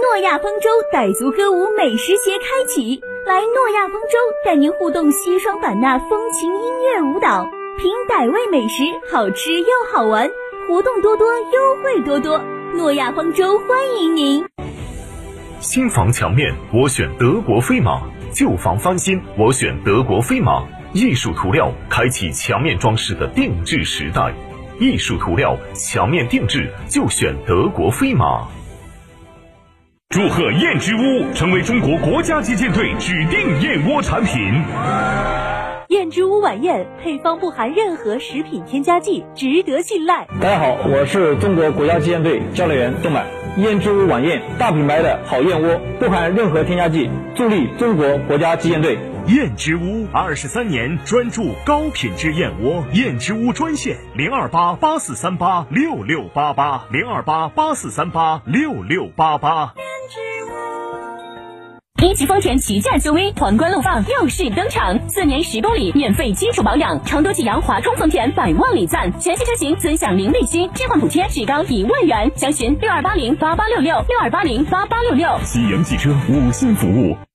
诺亚方舟傣族歌舞美食节开启，来诺亚方舟带您互动西双版纳风情音乐舞蹈，品傣味美食，好吃又好玩，活动多多，优惠多多。诺亚方舟欢迎您。新房墙面我选德国飞马，旧房翻新我选德国飞马。艺术涂料开启墙面装饰的定制时代，艺术涂料墙面定制就选德国飞马。祝贺燕之屋成为中国国家击剑队指定燕窝产品。燕之屋晚宴配方不含任何食品添加剂，值得信赖。大家好，我是中国国家击剑队教练员邓满。燕之屋晚宴，大品牌的好燕窝，不含任何添加剂，助力中国国家击剑队。燕之屋二十三年专注高品质燕窝，燕之屋专线零二八八四三八六六八八零二八八四三八六六八八。一汽丰田旗舰 SUV 皇冠陆放又是登场，四年十公里免费基础保养，成都启阳华通丰田百万礼赞，全系车型尊享零利息，置换补贴至高一万元，详询六二八零八八六六六二八零八八六六。启阳汽车五星服务。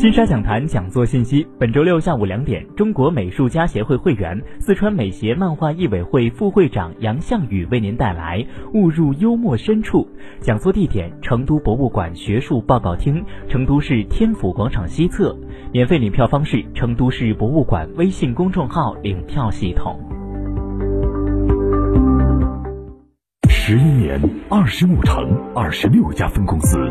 金沙讲坛讲座信息：本周六下午两点，中国美术家协会会员、四川美协漫画艺委会副会长杨向宇为您带来《误入幽默深处》。讲座地点：成都博物馆学术报告厅，成都市天府广场西侧。免费领票方式：成都市博物馆微信公众号领票系统。十一年，二十五城，二十六家分公司。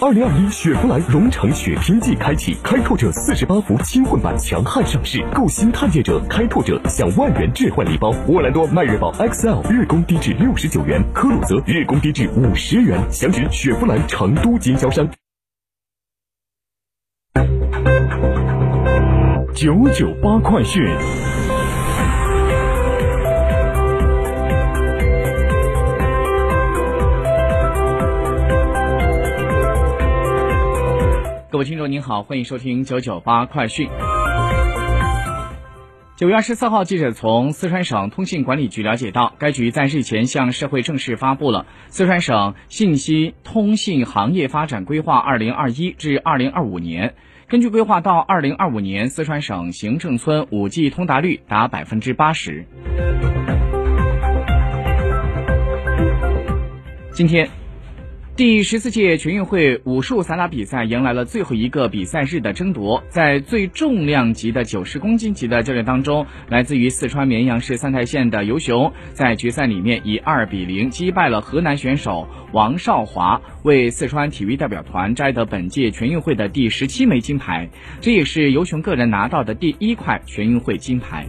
二零二一雪佛兰荣城雪天季开启，开拓者四十八伏轻混版强悍上市，购新探界者、开拓者享万元置换礼包。沃兰多迈锐宝 XL 日供低至六十九元，科鲁泽日供低至五十元。详询雪佛兰成都经销商。九九八快讯。各位听众您好，欢迎收听九九八快讯。九月二十四号，记者从四川省通信管理局了解到，该局在日前向社会正式发布了四川省信息通信行业发展规划（二零二一至二零二五年）。根据规划，到二零二五年，四川省行政村五 G 通达率达百分之八十。今天。第十四届全运会武术散打比赛迎来了最后一个比赛日的争夺，在最重量级的九十公斤级的较量当中，来自于四川绵阳市三台县的尤雄在决赛里面以二比零击败了河南选手王少华，为四川体育代表团摘得本届全运会的第十七枚金牌，这也是尤雄个人拿到的第一块全运会金牌。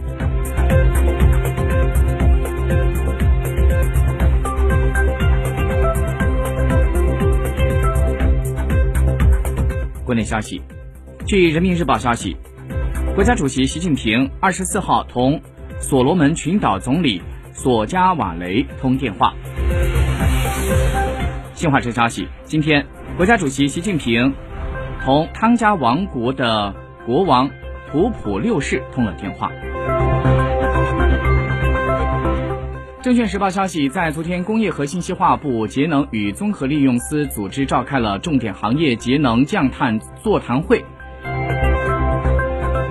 国内消息，据人民日报消息，国家主席习近平二十四号同所罗门群岛总理索加瓦雷通电话。新华社消息，今天国家主席习近平同汤加王国的国王图普六世通了电话。证券时报消息，在昨天，工业和信息化部节能与综合利用司组织召开了重点行业节能降碳座谈会。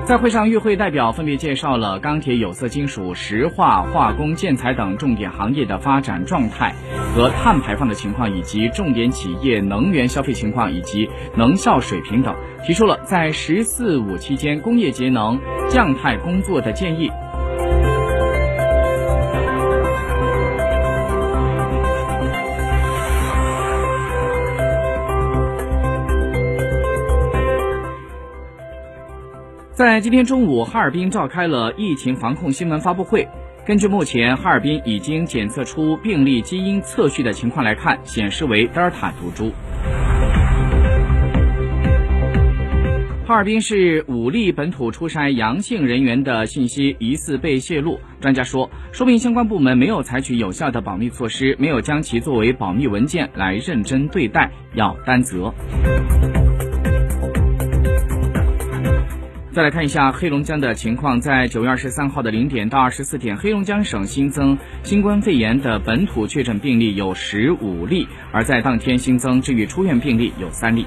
在会上，与会代表分别介绍了钢铁、有色金属、石化、化工、建材等重点行业的发展状态和碳排放的情况，以及重点企业能源消费情况以及能效水平等，提出了在“十四五”期间工业节能降碳工作的建议。在今天中午，哈尔滨召开了疫情防控新闻发布会。根据目前哈尔滨已经检测出病例基因测序的情况来看，显示为德尔塔毒株。哈尔滨市五例本土出筛阳性人员的信息疑似被泄露，专家说，说明相关部门没有采取有效的保密措施，没有将其作为保密文件来认真对待，要担责。再来看一下黑龙江的情况，在九月二十三号的零点到二十四点，黑龙江省新增新冠肺炎的本土确诊病例有十五例，而在当天新增治愈出院病例有三例。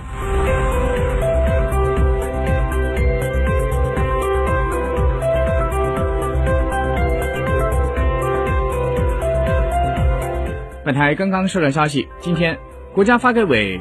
本台刚刚收到消息，今天国家发改委。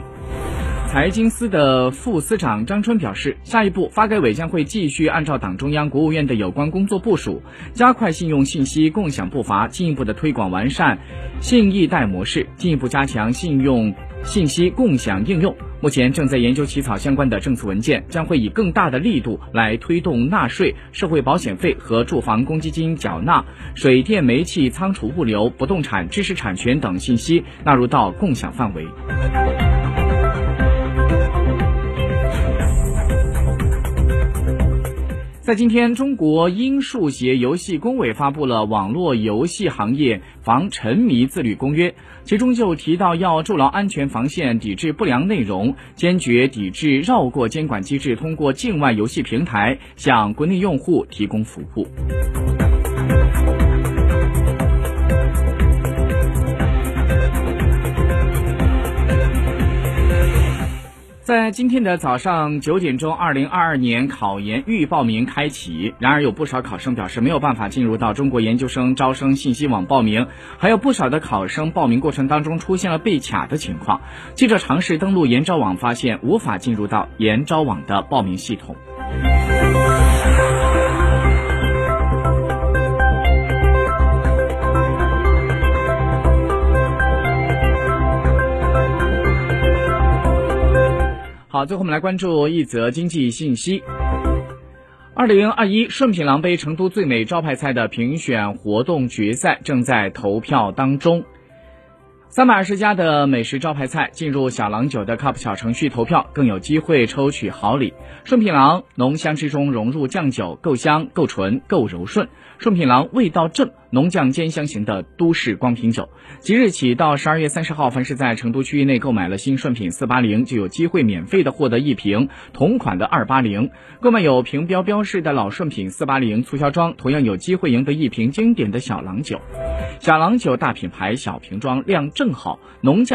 财经司的副司长张春表示，下一步发改委将会继续按照党中央、国务院的有关工作部署，加快信用信息共享步伐，进一步的推广完善信易贷模式，进一步加强信用信息共享应用。目前正在研究起草相关的政策文件，将会以更大的力度来推动纳税、社会保险费和住房公积金缴纳、水电煤气仓储物流、不动产知识产权等信息纳入到共享范围。在今天，中国音数协游戏工委发布了《网络游戏行业防沉迷自律公约》，其中就提到要筑牢安全防线，抵制不良内容，坚决抵制绕过监管机制，通过境外游戏平台向国内用户提供服务。在今天的早上九点钟，二零二二年考研预报名开启。然而，有不少考生表示没有办法进入到中国研究生招生信息网报名，还有不少的考生报名过程当中出现了被卡的情况。记者尝试登录研招网，发现无法进入到研招网的报名系统。好，最后我们来关注一则经济信息。二零二一顺品郎杯成都最美招牌菜的评选活动决赛正在投票当中。三百二十家的美食招牌菜进入小郎酒的 CUP 小程序投票，更有机会抽取好礼。顺品郎浓香之中融入酱酒，够香、够纯、够柔顺。顺品郎味道正。浓酱兼香型的都市光瓶酒，即日起到十二月三十号，凡是在成都区域内购买了新顺品四八零，就有机会免费的获得一瓶同款的二八零；购买有瓶标标识的老顺品四八零促销装，同样有机会赢得一瓶经典的小郎酒。小郎酒大品牌，小瓶装，量正好，浓酱。